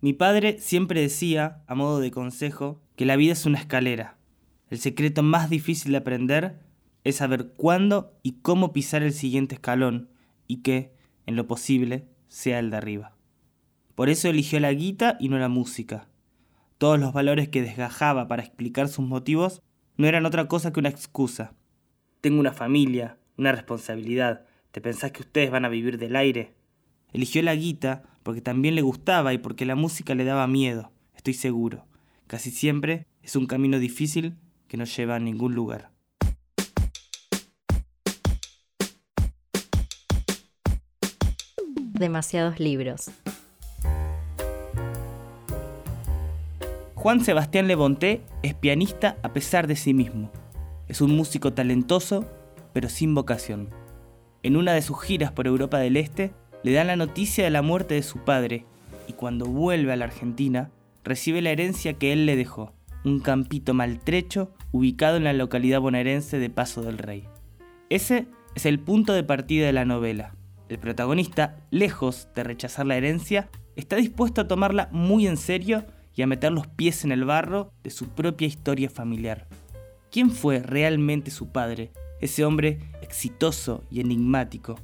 Mi padre siempre decía, a modo de consejo, que la vida es una escalera. El secreto más difícil de aprender es saber cuándo y cómo pisar el siguiente escalón y que, en lo posible, sea el de arriba. Por eso eligió la guita y no la música. Todos los valores que desgajaba para explicar sus motivos no eran otra cosa que una excusa. Tengo una familia, una responsabilidad. ¿Te pensás que ustedes van a vivir del aire? Eligió la guita porque también le gustaba y porque la música le daba miedo, estoy seguro. Casi siempre es un camino difícil que no lleva a ningún lugar. Demasiados libros. Juan Sebastián Lebonté es pianista a pesar de sí mismo. Es un músico talentoso, pero sin vocación. En una de sus giras por Europa del Este, le dan la noticia de la muerte de su padre y cuando vuelve a la Argentina, recibe la herencia que él le dejó, un campito maltrecho ubicado en la localidad bonaerense de Paso del Rey. Ese es el punto de partida de la novela. El protagonista, lejos de rechazar la herencia, está dispuesto a tomarla muy en serio y a meter los pies en el barro de su propia historia familiar. ¿Quién fue realmente su padre, ese hombre exitoso y enigmático?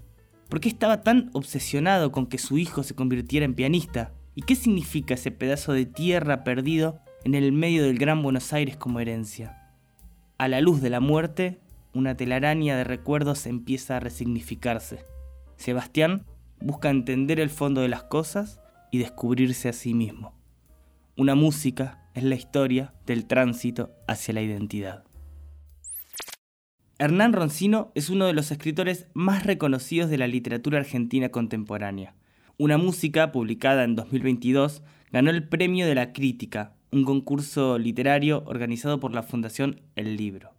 ¿Por qué estaba tan obsesionado con que su hijo se convirtiera en pianista? ¿Y qué significa ese pedazo de tierra perdido en el medio del Gran Buenos Aires como herencia? A la luz de la muerte, una telaraña de recuerdos empieza a resignificarse. Sebastián busca entender el fondo de las cosas y descubrirse a sí mismo. Una música es la historia del tránsito hacia la identidad. Hernán Roncino es uno de los escritores más reconocidos de la literatura argentina contemporánea. Una música, publicada en 2022, ganó el Premio de la Crítica, un concurso literario organizado por la Fundación El Libro.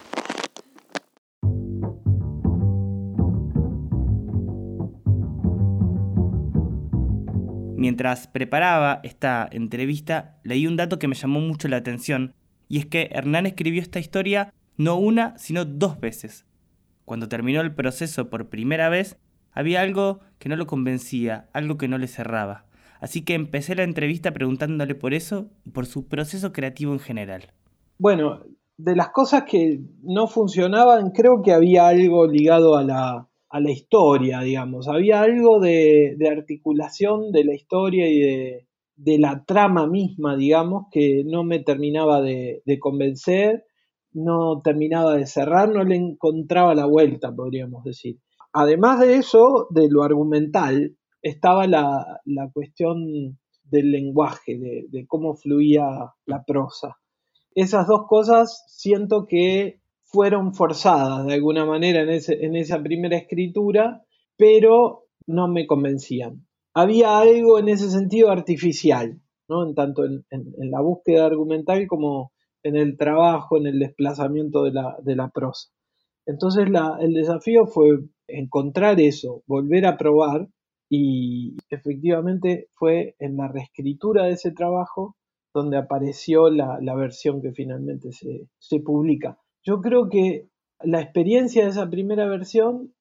Mientras preparaba esta entrevista, leí un dato que me llamó mucho la atención, y es que Hernán escribió esta historia no una, sino dos veces. Cuando terminó el proceso por primera vez, había algo que no lo convencía, algo que no le cerraba. Así que empecé la entrevista preguntándole por eso y por su proceso creativo en general. Bueno, de las cosas que no funcionaban, creo que había algo ligado a la, historia, digamos. Había algo de, articulación de la historia y de, la trama misma, digamos, que no me terminaba de, convencer, no terminaba de cerrar, no le encontraba la vuelta, podríamos decir. Además de eso, de lo argumental, estaba la, cuestión del lenguaje, de, de cómo fluía la prosa. Esas dos cosas siento que fueron forzadas de alguna manera en, en esa primera escritura, pero no me convencían. Había algo en ese sentido artificial, ¿no? en tanto en, la búsqueda argumental como en el trabajo, en el desplazamiento de la, prosa. Entonces el desafío fue encontrar eso, volver a probar y efectivamente fue en la reescritura de ese trabajo donde apareció la, versión que finalmente se, se publica. Yo creo que la experiencia de esa primera versión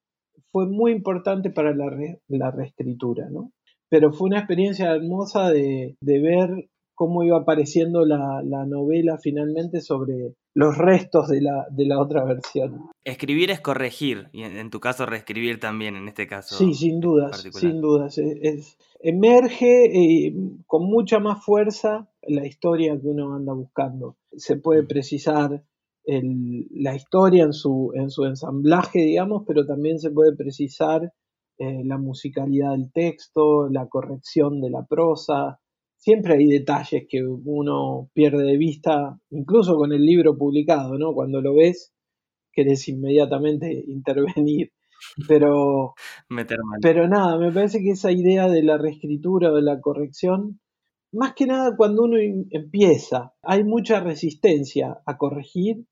fue muy importante para la, la reescritura, ¿no? Pero fue una experiencia hermosa de, ver cómo iba apareciendo la, novela finalmente sobre los restos de la, de la otra versión. Escribir es corregir, y en, tu caso reescribir también, en este caso. Sí, sin dudas, sin dudas. Es, emerge eh, con mucha más fuerza la historia que uno anda buscando. Se puede mm. precisar la historia en su, en su ensamblaje, digamos, pero también se puede precisar eh, la musicalidad del texto, la corrección de la prosa. Siempre hay detalles que uno pierde de vista, incluso con el libro publicado, ¿no? Cuando lo ves, querés inmediatamente intervenir. Pero, pero nada, me parece que esa idea de la reescritura o de la corrección más que nada cuando uno empieza, hay mucha resistencia a corregir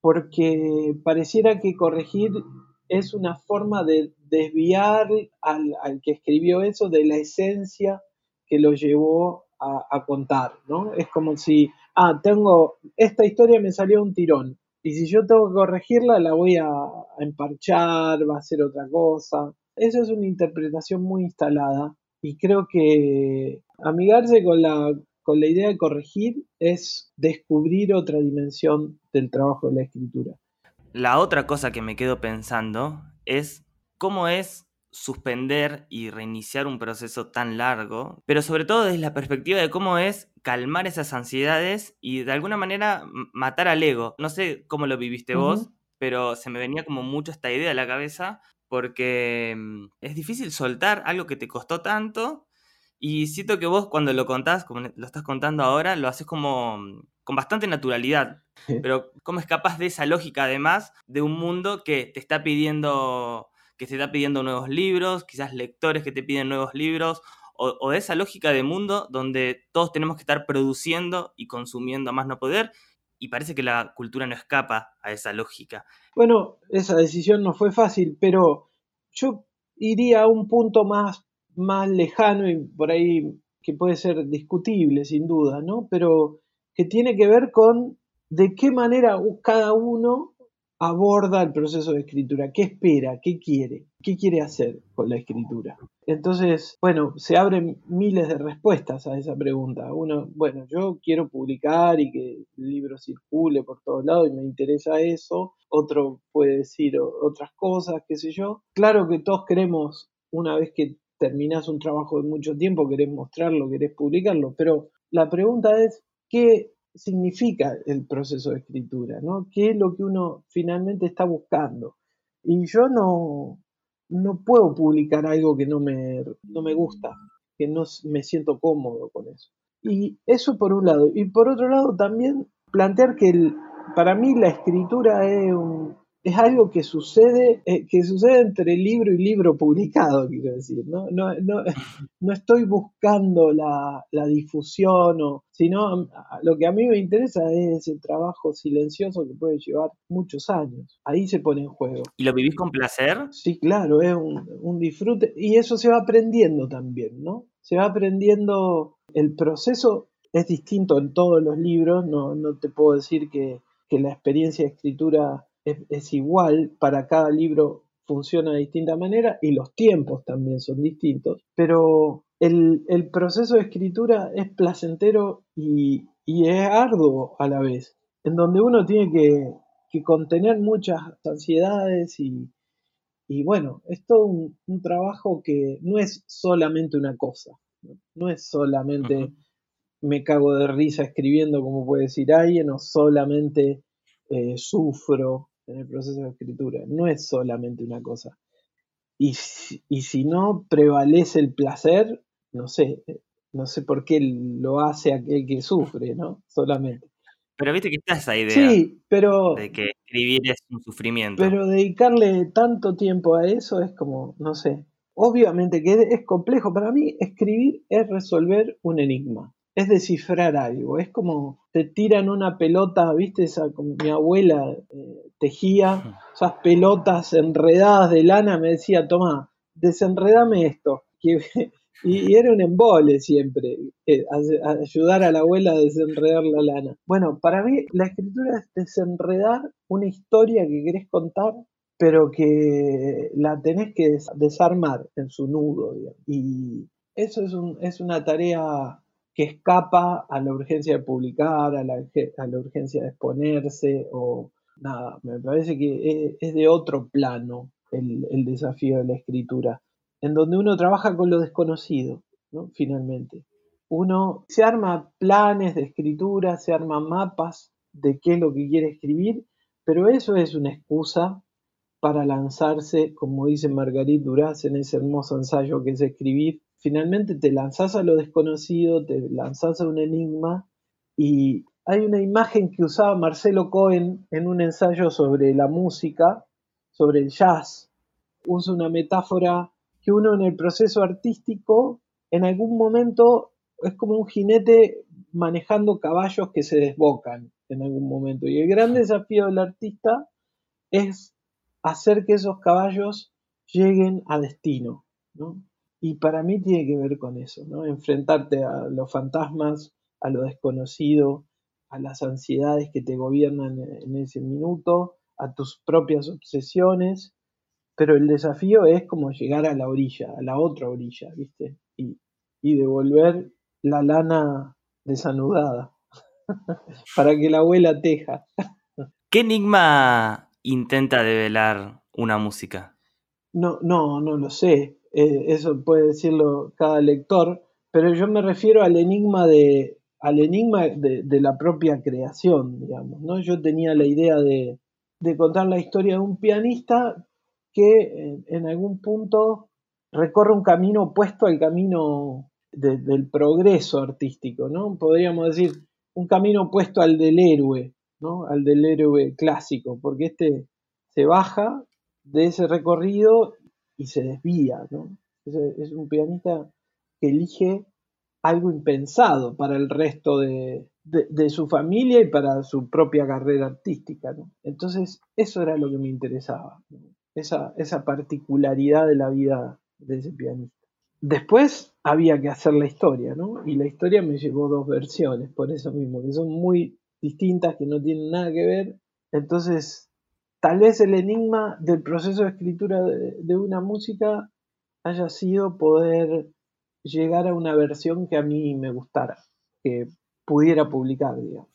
porque pareciera que corregir es una forma de desviar al, que escribió eso de la esencia que lo llevó a, contar, ¿no? Es como si, ah, tengo, esta historia me salió un tirón, y si yo tengo que corregirla, la voy a, emparchar, va a ser otra cosa. Esa es una interpretación muy instalada y creo que amigarse con la, con la idea de corregir es descubrir otra dimensión del trabajo de la escritura. La otra cosa que me quedo pensando es cómo es suspender y reiniciar un proceso tan largo, pero sobre todo desde la perspectiva de cómo es calmar esas ansiedades y de alguna manera matar al ego. No sé cómo lo viviste vos, pero se me venía como mucho esta idea a la cabeza porque mm, es difícil soltar algo que te costó tanto y siento que vos cuando lo contás, como lo estás contando ahora, lo haces como mm, con bastante naturalidad, pero cómo es capaz de esa lógica además de un mundo que te está pidiendo que se está pidiendo nuevos libros, quizás lectores que te piden nuevos libros, o, esa lógica de mundo donde todos tenemos que estar produciendo y consumiendo a más no poder, y parece que la cultura no escapa a esa lógica. Bueno, esa decisión no fue fácil, pero yo iría a un punto más, más lejano y por ahí que puede ser discutible, sin duda, ¿no? Pero que tiene que ver con de qué manera cada uno aborda el proceso de escritura, qué espera, qué quiere, qué quiere hacer con la escritura. Entonces, bueno, se abren miles de respuestas a esa pregunta. Uno, bueno, yo quiero publicar y que el libro circule por todos lados y me interesa eso. Otro puede decir otras cosas, qué sé yo. Claro que todos queremos, una vez que terminas un trabajo de mucho tiempo, querés mostrarlo, querés publicarlo, pero la pregunta es, ¿qué significa el proceso de escritura, ¿no? ¿Qué es lo que uno finalmente está buscando? Y yo no, no puedo publicar algo que no me, no me gusta, que no me siento cómodo con eso. Y eso por un lado. Y por otro lado también plantear que el, para mí la escritura es un, es algo que sucede, eh, que sucede entre libro y libro publicado, quiero decir, ¿no? No, no, no estoy buscando la, la, difusión, o, sino lo que a mí me interesa es el trabajo silencioso que puede llevar muchos años. Ahí se pone en juego. ¿Y lo vivís con placer? Sí, claro, es un, un disfrute. Y eso se va aprendiendo también, ¿no? Se va aprendiendo, el proceso es distinto en todos los libros, no, no te puedo decir que, que la experiencia de escritura es, igual, para cada libro funciona de distinta manera y los tiempos también son distintos, pero el, proceso de escritura es placentero y, es arduo a la vez, en donde uno tiene que, contener muchas ansiedades y, bueno, es todo un, trabajo que no es solamente una cosa, no, es solamente me cago de risa escribiendo como puede decir alguien o solamente eh, sufro en el proceso de escritura. No es solamente una cosa. Y, y si no prevalece el placer, no sé, no sé por qué lo hace aquel que sufre, ¿no? Solamente. Pero viste que está esa idea sí, pero, de que escribir es un sufrimiento. Pero dedicarle tanto tiempo a eso es como, no sé, obviamente que es complejo. Para mí, escribir es resolver un enigma es descifrar algo, es como te tiran una pelota, viste, esa, como mi abuela eh, tejía esas pelotas enredadas de lana, me decía, toma, desenredame esto. Y, era un embole siempre, eh, ayudar a la abuela a desenredar la lana. Bueno, para mí la escritura es desenredar una historia que querés contar, pero que la tenés que desarmar en su nudo. Y eso es, un, es una tarea que escapa a la urgencia de publicar, a la, urgencia de exponerse o nada, me parece que es, de otro plano el, desafío de la escritura, en donde uno trabaja con lo desconocido, ¿no? finalmente. Uno se arma planes de escritura, se arma mapas de qué es lo que quiere escribir, pero eso es una excusa para lanzarse, como dice Margarit Duras en ese hermoso ensayo que es escribir, finalmente te lanzás a lo desconocido, te lanzás a un enigma y hay una imagen que usaba Marcelo Cohen en un ensayo sobre la música, sobre el jazz. Usa una metáfora que uno en el proceso artístico en algún momento es como un jinete manejando caballos que se desbocan en algún momento. Y el gran desafío del artista es hacer que esos caballos lleguen a destino. ¿no? Y para mí tiene que ver con eso, ¿no? Enfrentarte a los fantasmas, a lo desconocido, a las ansiedades que te gobiernan en ese minuto, a tus propias obsesiones, pero el desafío es como llegar a la orilla, a la otra orilla, ¿viste? Y, y devolver la lana desanudada para que la abuela teja. ¿Qué enigma intenta develar una música? No, no, no lo sé. Eh, eso puede decirlo cada lector, pero yo me refiero al enigma de al enigma de, la propia creación, digamos. ¿no? Yo tenía la idea de, contar la historia de un pianista que en, algún punto recorre un camino opuesto al camino del progreso artístico, ¿no? Podríamos decir, un camino opuesto al del héroe, ¿no? Al del héroe clásico, porque este se baja de ese recorrido y se desvía, ¿no? Es, un pianista que elige algo impensado para el resto de, su familia y para su propia carrera artística, ¿no? Entonces, eso era lo que me interesaba, esa, esa particularidad de la vida de ese pianista. Después había que hacer la historia, ¿no? Y la historia me llevó dos versiones, por eso mismo, que son muy distintas, que no tienen nada que ver. Entonces, tal vez el enigma del proceso de escritura de, una música haya sido poder llegar a una versión que a mí me gustara, que pudiera publicar, digamos.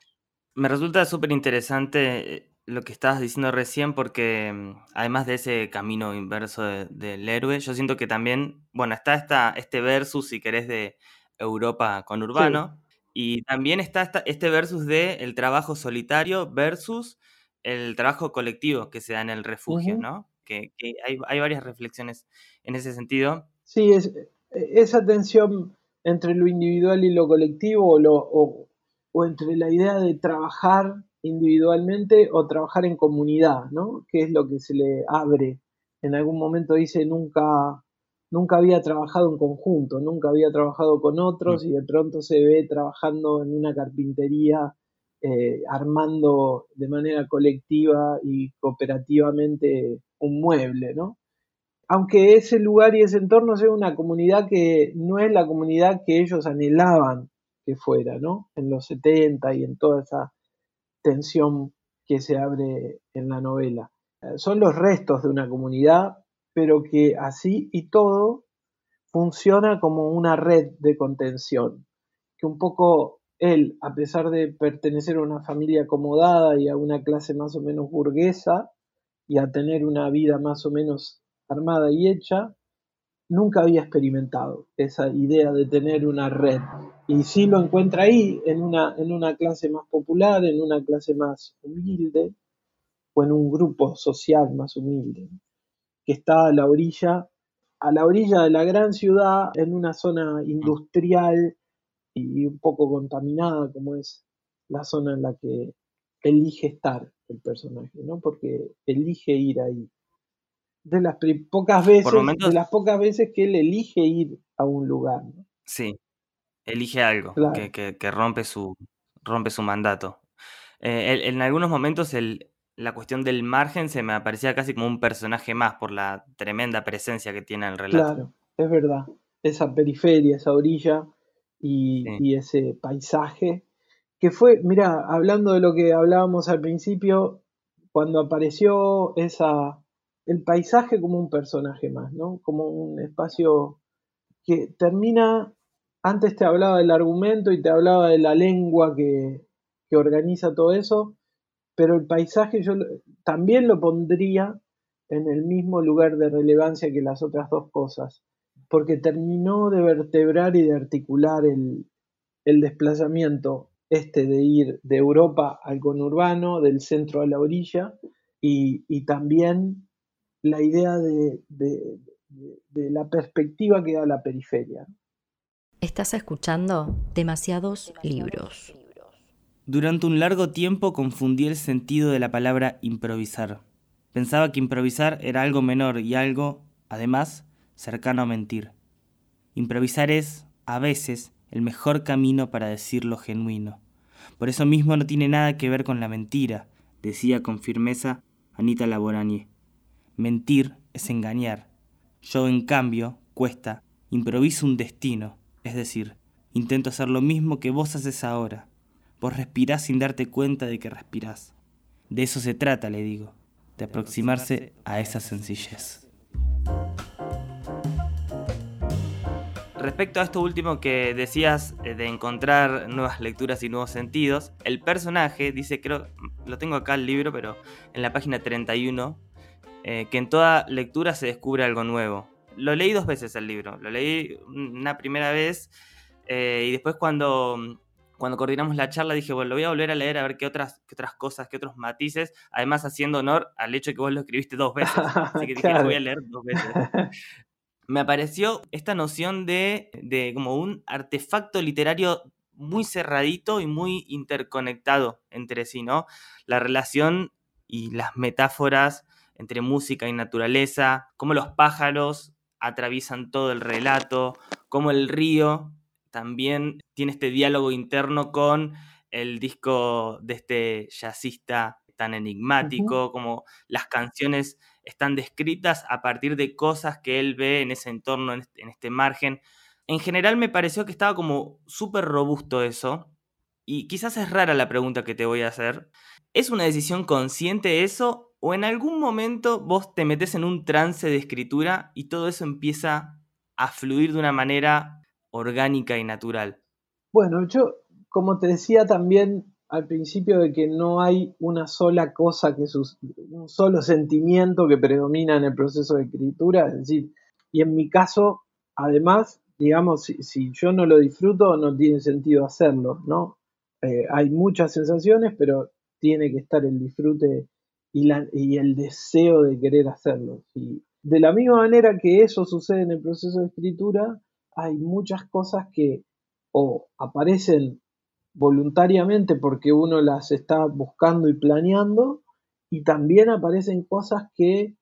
Me resulta súper interesante eh, lo que estabas diciendo recién, porque mm, además de ese camino inverso del héroe, yo siento que también, bueno, está esta, este versus, si querés, de Europa con Urbano, y también está este versus de el trabajo solitario versus el trabajo colectivo que se da en el refugio, ¿no? Que, hay, varias reflexiones en ese sentido. Sí, es, e, esa tensión entre lo individual y lo colectivo, o, lo, o entre la idea de trabajar individualmente o trabajar en comunidad, ¿no? Que es lo que se le abre. En algún momento dice nunca, nunca había trabajado en conjunto, nunca había trabajado con otros y de pronto se ve trabajando en una carpintería, eh, armando de manera colectiva y cooperativamente un mueble, ¿no? Aunque ese lugar y ese entorno sea una comunidad que no es la comunidad que ellos anhelaban que fuera, ¿no? En los 70 y en toda esa tensión que se abre en la novela. Eh, son los restos de una comunidad, pero que así y todo funciona como una red de contención, que un poco él, a pesar de pertenecer a una familia acomodada y a una clase más o menos burguesa, y a tener una vida más o menos armada y hecha, nunca había experimentado esa idea de tener una red. Y sí lo encuentra ahí, en una, en una clase más popular, en una clase más humilde, o en un grupo social más humilde, que está a la orilla, a la orilla de la gran ciudad, en una zona industrial y un poco contaminada, como es la zona en la que elige estar el personaje, ¿no? Porque elige ir ahí de las pocas veces, de las pocas veces que él elige ir a un lugar. Sí, elige algo que, rompe, su, rompe su mandato. Eh, en algunos momentos el, la cuestión del margen se me aparecía casi como un personaje más por la tremenda presencia que tiene el relato. Claro, es verdad. Esa periferia, esa orilla y, y ese paisaje que fue, mira, hablando de lo que hablábamos al principio, cuando apareció esa el paisaje como un personaje más, ¿no? Como un espacio que termina, antes te hablaba del argumento y te hablaba de la lengua que, organiza todo eso, pero el paisaje yo también lo pondría en el mismo lugar de relevancia que las otras dos cosas, porque terminó de vertebrar y de articular el, desplazamiento este de ir de Europa al conurbano, del centro a la orilla, y, y también la idea de, la perspectiva que da la periferia. Estás escuchando demasiados libros. Durante un largo tiempo confundí el sentido de la palabra improvisar. Pensaba que improvisar era algo menor y algo, además, cercano a mentir. Improvisar es, a veces, el mejor camino para decir lo genuino. Por eso mismo no tiene nada que ver con la mentira, decía con firmeza Anita Laborani. Mentir es engañar. Yo, en cambio, cuesta, improviso un destino, es decir, intento hacer lo mismo que vos haces ahora. Vos respirás sin darte cuenta de que respirás. De eso se trata, le digo, de aproximarse a esa sencillez. Respecto a esto último que decías eh, de encontrar nuevas lecturas y nuevos sentidos, el personaje dice, creo, lo tengo acá el libro, pero en la página 31, eh, que en toda lectura se descubre algo nuevo. Lo leí dos veces el libro, lo leí una primera vez eh, y después cuando, cuando coordinamos la charla dije, bueno, lo voy a volver a leer a ver qué otras, qué otras cosas, qué otros matices, además haciendo honor al hecho de que vos lo escribiste dos veces. Así que dije, lo voy a leer dos veces. me apareció esta noción de, de como un artefacto literario muy cerradito y muy interconectado entre sí, ¿no? La relación y las metáforas entre música y naturaleza, cómo los pájaros atraviesan todo el relato, cómo el río también tiene este diálogo interno con el disco de este jazzista tan enigmático, como las canciones están descritas a partir de cosas que él ve en ese entorno, en este, este margen. En general me pareció que estaba como súper robusto eso. Y quizás es rara la pregunta que te voy a hacer. ¿Es una decisión consciente eso? ¿O en algún momento vos te metes en un trance de escritura y todo eso empieza a fluir de una manera orgánica y natural? Bueno, yo, como te decía también, al principio de que no hay una sola cosa, que un solo sentimiento que predomina en el proceso de escritura, es decir, y en mi caso, además, digamos, si, yo no lo disfruto, no tiene sentido hacerlo, ¿no? Eh, hay muchas sensaciones, pero tiene que estar el disfrute y, y el deseo de querer hacerlo. Y de la misma manera que eso sucede en el proceso de escritura, hay muchas cosas que o aparecen voluntariamente porque uno las está buscando y planeando, y también aparecen cosas que,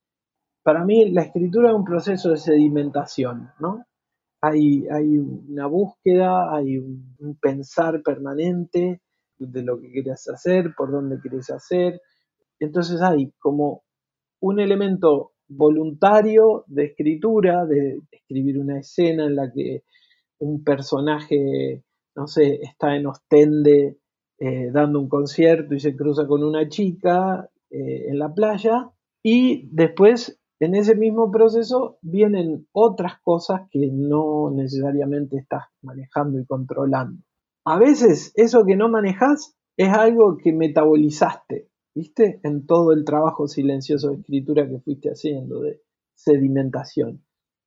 para mí, la escritura es un proceso de sedimentación, ¿no? Hay, hay una búsqueda, hay un, pensar permanente de lo que quieres hacer, por dónde quieres hacer. Entonces hay como un elemento voluntario de escritura, de escribir una escena en la que un personaje no sé, está en Ostende eh, dando un concierto y se cruza con una chica eh, en la playa y después en ese mismo proceso vienen otras cosas que no necesariamente estás manejando y controlando. A veces eso que no manejas es algo que metabolizaste, ¿viste? En todo el trabajo silencioso de escritura que fuiste haciendo, de sedimentación.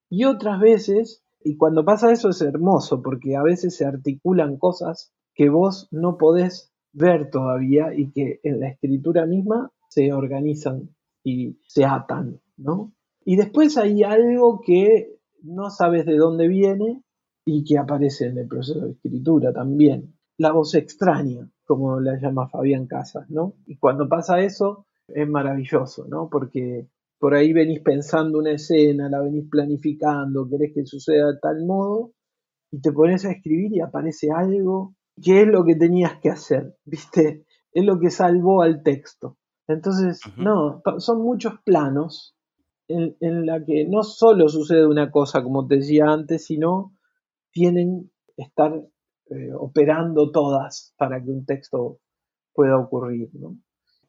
Y otras veces y cuando pasa eso es hermoso, porque a veces se articulan cosas que vos no podés ver todavía y que en la escritura misma se organizan y se atan, ¿no? Y después hay algo que no sabes de dónde viene y que aparece en el proceso de escritura también. La voz extraña, como la llama Fabián Casas, ¿no? Y cuando pasa eso es maravilloso, ¿no? Porque por ahí venís pensando una escena, la venís planificando, querés que suceda de tal modo, y te pones a escribir y aparece algo que es lo que tenías que hacer, ¿viste? Es lo que salvó al texto. Entonces, no, son muchos planos en, en la que no solo sucede una cosa, como te decía antes, sino tienen que estar eh, operando todas para que un texto pueda ocurrir, ¿no?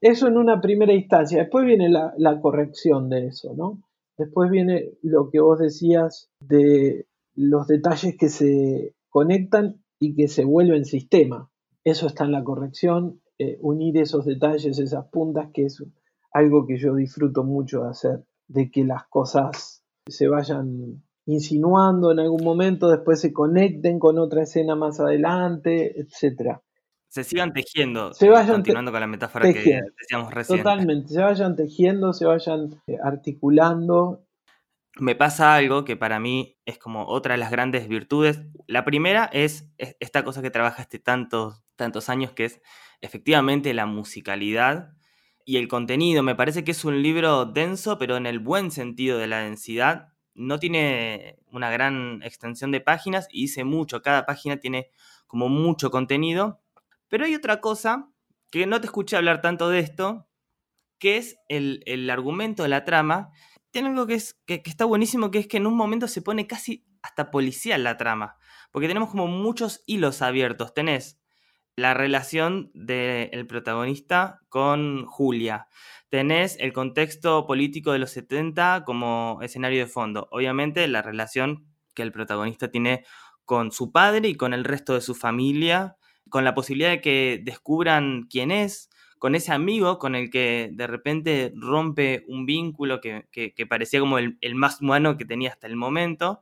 Eso en una primera instancia. Después viene la, corrección de eso, ¿no? Después viene lo que vos decías de los detalles que se conectan y que se vuelven sistema. Eso está en la corrección, eh, unir esos detalles, esas puntas, que es algo que yo disfruto mucho de hacer, de que las cosas se vayan insinuando en algún momento, después se conecten con otra escena más adelante, etcétera se sigan tejiendo, se vayan continuando con la metáfora que decíamos recién. Totalmente, se vayan tejiendo, se vayan eh, articulando. Me pasa algo que para mí es como otra de las grandes virtudes. La primera es esta cosa que trabajaste tantos, tantos años, que es efectivamente la musicalidad y el contenido. Me parece que es un libro denso, pero en el buen sentido de la densidad. No tiene una gran extensión de páginas y dice mucho. Cada página tiene como mucho contenido pero hay otra cosa que no te escuché hablar tanto de esto, que es el, argumento de la trama. Tiene algo que, es, que, está buenísimo, que es que en un momento se pone casi hasta policial la trama, porque tenemos como muchos hilos abiertos. Tenés la relación del protagonista con Julia. Tenés el contexto político de los 70 como escenario de fondo. Obviamente la relación que el protagonista tiene con su padre y con el resto de su familia, con la posibilidad de que descubran quién es, con ese amigo con el que de repente rompe un vínculo que, parecía como el, más humano que tenía hasta el momento,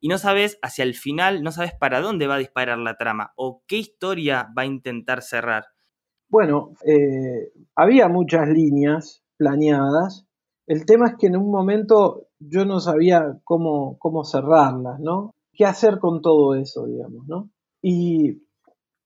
y no sabes hacia el final, no sabes para dónde va a disparar la trama o qué historia va a intentar cerrar. Bueno, eh, había muchas líneas planeadas. El tema es que en un momento yo no sabía cómo, cómo cerrarlas, ¿no? ¿Qué hacer con todo eso, digamos, ¿no? Y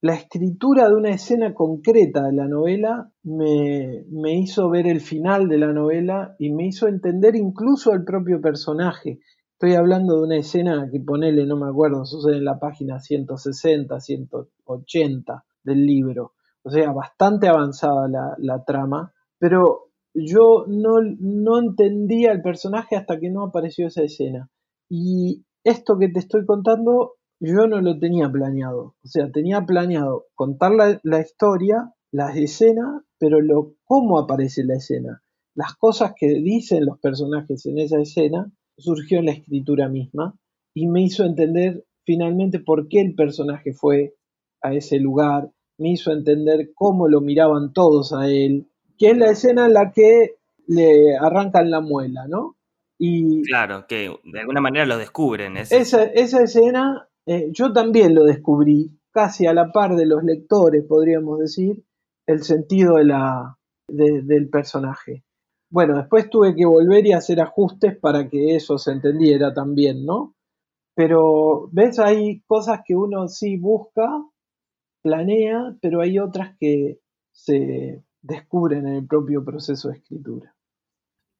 la escritura de una escena concreta de la novela me, hizo ver el final de la novela y me hizo entender incluso al propio personaje. Estoy hablando de una escena que ponele, no me acuerdo, sucede en la página 160, 180 del libro. O sea, bastante avanzada la, la trama, pero yo no, no entendía el personaje hasta que no apareció esa escena. Y esto que te estoy contando yo no lo tenía planeado. O sea, tenía planeado contar la, historia, las escenas, pero lo, cómo aparece la escena. Las cosas que dicen los personajes en esa escena surgió en la escritura misma y me hizo entender finalmente por qué el personaje fue a ese lugar, me hizo entender cómo lo miraban todos a él, que es la escena en la que le arrancan la muela, ¿no? Y claro, que de alguna manera lo descubren. Esa, esa escena eh, yo también lo descubrí, casi a la par de los lectores, podríamos decir, el sentido de la, del personaje. Bueno, después tuve que volver y hacer ajustes para que eso se entendiera también, ¿no? Pero, ¿ves? Hay cosas que uno sí busca, planea, pero hay otras que se descubren en el propio proceso de escritura.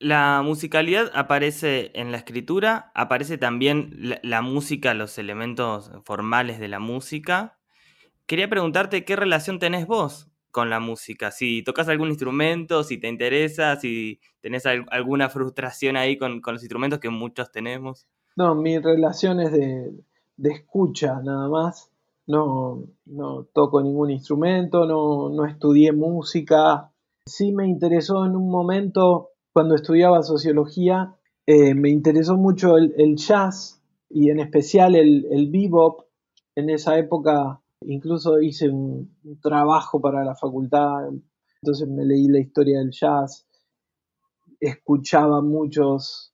La musicalidad aparece en la escritura, aparece también la, música, los elementos formales de la música. Quería preguntarte qué relación tenés vos con la música, si tocas algún instrumento, si te interesa, si tenés alguna frustración ahí con, los instrumentos que muchos tenemos. No, mi relación es de, escucha nada más. No, no toco ningún instrumento, no, no estudié música. Sí me interesó en un momento cuando estudiaba sociología, eh, me interesó mucho el, jazz y en especial el, bebop. En esa época incluso hice un, trabajo para la facultad, entonces me leí la historia del jazz, escuchaba muchos...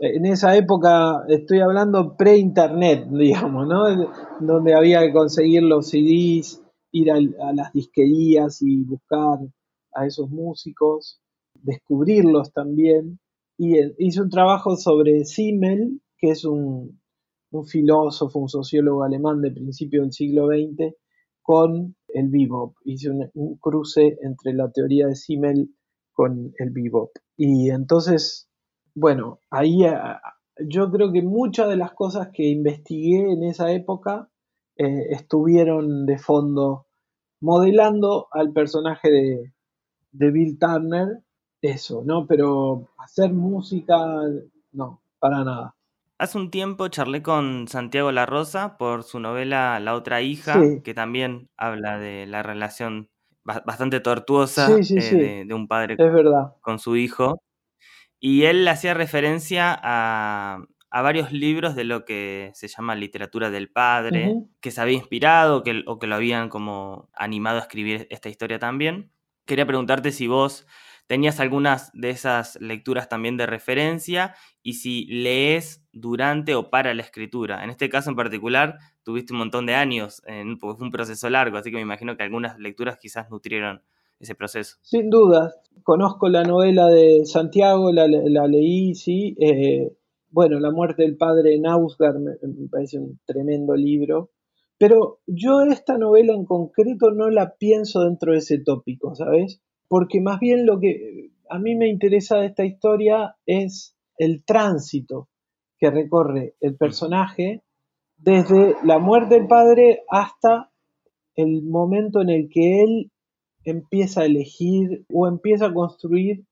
En esa época estoy hablando pre-internet, digamos, ¿no? Donde había que conseguir los CDs, ir a las disquerías y buscar a esos músicos descubrirlos también. Y hice un trabajo sobre Simmel, que es un, filósofo, un sociólogo alemán de principio del siglo XX, con el bebop. Hice un, cruce entre la teoría de Simmel con el bebop. Y entonces, bueno, ahí ah, yo creo que muchas de las cosas que investigué en esa época eh, estuvieron de fondo modelando al personaje de Bill Turner eso, ¿no? Pero hacer música, no, para nada. Hace un tiempo charlé con Santiago La Rosa por su novela La otra hija, que también habla de la relación bastante tortuosa eh, de, un padre con su hijo. Y él hacía referencia a, varios libros de lo que se llama literatura del padre, que se había inspirado que, o que lo habían como animado a escribir esta historia también. Quería preguntarte si vos tenías algunas de esas lecturas también de referencia y si lees durante o para la escritura. En este caso en particular tuviste un montón de años, porque fue un proceso largo, así que me imagino que algunas lecturas quizás nutrieron ese proceso. Sin duda, conozco la novela de Santiago, la, leí, sí. Eh, bueno, La muerte del padre en Ausgar me, me parece un tremendo libro. Pero yo esta novela en concreto no la pienso dentro de ese tópico, ¿sabes? Porque más bien lo que a mí me interesa de esta historia es el tránsito que recorre el personaje desde la muerte del padre hasta el momento en el que él empieza a elegir o empieza a construir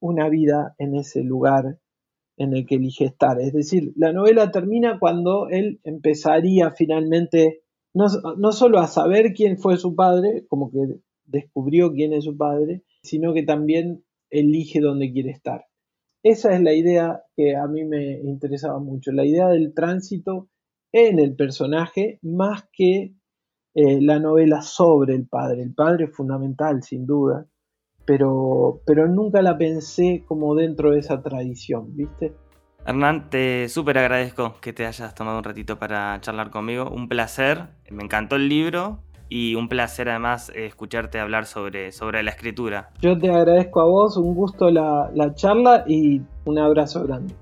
una vida en ese lugar en el que elige estar. Es decir, la novela termina cuando él empezaría finalmente no, no solo a saber quién fue su padre, como que descubrió quién es su padre, sino que también elige dónde quiere estar. Esa es la idea que a mí me interesaba mucho, la idea del tránsito en el personaje más que eh, la novela sobre el padre. El padre es fundamental, sin duda, pero, pero nunca la pensé como dentro de esa tradición, ¿viste? Hernán, te súper agradezco que te hayas tomado un ratito para charlar conmigo. Un placer, me encantó el libro y un placer además eh, escucharte hablar sobre, sobre la escritura. Yo te agradezco a vos, un gusto la, la charla y un abrazo grande.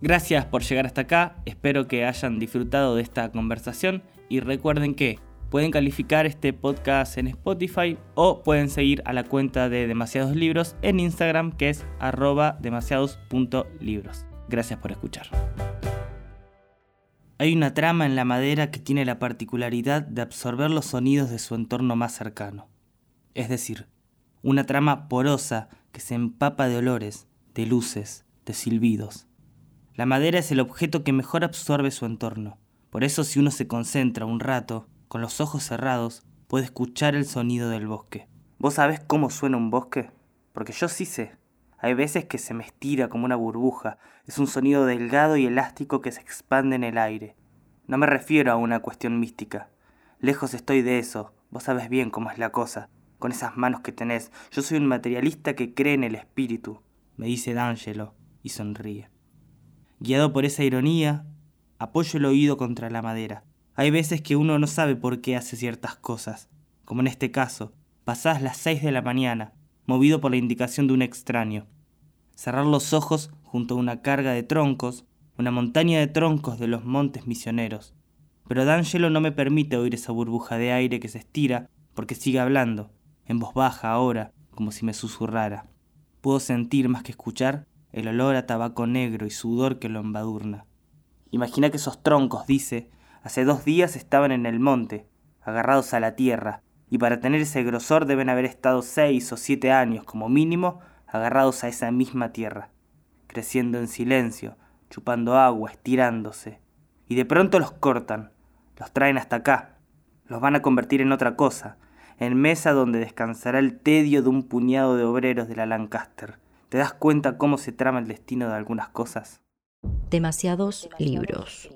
Gracias por llegar hasta acá, espero que hayan disfrutado de esta conversación y recuerden que pueden calificar este podcast en Spotify o pueden seguir a la cuenta de Demasiados Libros en Instagram que es arroba demasiados.libros. Gracias por escuchar. Hay una trama en la madera que tiene la particularidad de absorber los sonidos de su entorno más cercano. Es decir, una trama porosa que se empapa de olores, de luces, de silbidos la madera es el objeto que mejor absorbe su entorno. Por eso si uno se concentra un rato, con los ojos cerrados, puede escuchar el sonido del bosque. ¿Vos sabés cómo suena un bosque? Porque yo sí sé. Hay veces que se me estira como una burbuja. Es un sonido delgado y elástico que se expande en el aire. No me refiero a una cuestión mística. Lejos estoy de eso. Vos sabés bien cómo es la cosa. Con esas manos que tenés. Yo soy un materialista que cree en el espíritu, me dice D'Angelo y sonríe. Guiado por esa ironía, apoyo el oído contra la madera. Hay veces que uno no sabe por qué hace ciertas cosas, como en este caso, pasadas las seis de la mañana, movido por la indicación de un extraño. Cerrar los ojos junto a una carga de troncos, una montaña de troncos de los montes misioneros. Pero D'Angelo no me permite oír esa burbuja de aire que se estira porque sigue hablando, en voz baja ahora, como si me susurrara. Puedo sentir más que escuchar el olor a tabaco negro y sudor que lo embadurna. Imagina que esos troncos, dice, hace dos días estaban en el monte, agarrados a la tierra, y para tener ese grosor deben haber estado seis o siete años como mínimo agarrados a esa misma tierra, creciendo en silencio, chupando agua, estirándose. Y de pronto los cortan, los traen hasta acá, los van a convertir en otra cosa, en mesa donde descansará el tedio de un puñado de obreros de la Lancaster ¿Te das cuenta cómo se trama el destino de algunas cosas? Demasiados libros.